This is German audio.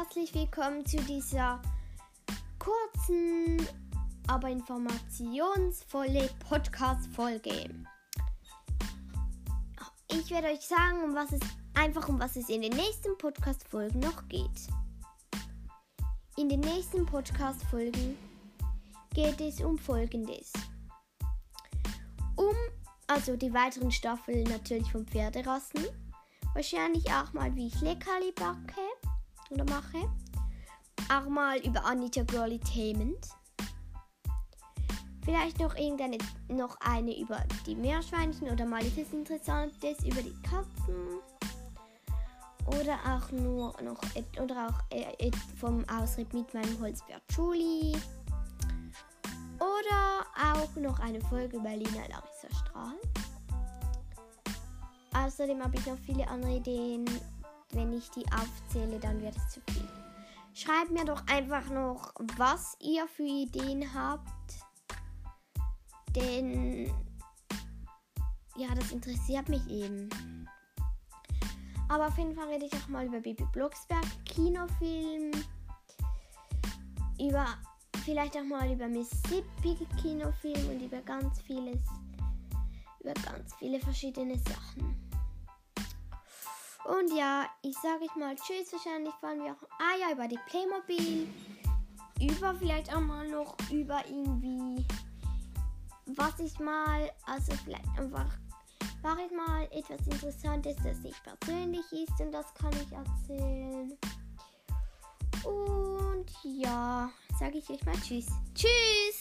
herzlich willkommen zu dieser kurzen, aber informationsvolle Podcast-Folge. Ich werde euch sagen, um was es einfach um was es in den nächsten Podcast-Folgen noch geht. In den nächsten Podcast-Folgen geht es um Folgendes. Um also die weiteren Staffeln natürlich von Pferderassen. Wahrscheinlich auch mal, wie ich Leckerli backe oder mache. Auch mal über Anita Girl-Entertainment. Vielleicht noch irgendeine noch eine über die Meerschweinchen oder mal etwas Interessantes über die Katzen. Oder auch nur noch oder auch äh, vom Ausritt mit meinem Holzbär Julie. Oder auch noch eine Folge über Lina Larissa Strahl. Außerdem habe ich noch viele andere Ideen. Wenn ich die aufzähle, dann wird es zu viel. Schreibt mir doch einfach noch, was ihr für Ideen habt. Denn ja, das interessiert mich eben. Aber auf jeden Fall rede ich auch mal über Baby Blocksberg, Kinofilm, über vielleicht auch mal über Mississippi Kinofilm und über ganz vieles, über ganz viele verschiedene Sachen. Und ja, ich sage ich mal Tschüss. Wahrscheinlich fahren wir auch ah ja, über die Playmobil. Über vielleicht auch mal noch über irgendwie, was ich mal, also vielleicht einfach mache ich mal etwas Interessantes, das nicht persönlich ist und das kann ich erzählen. Und ja, sage ich euch mal Tschüss. Tschüss!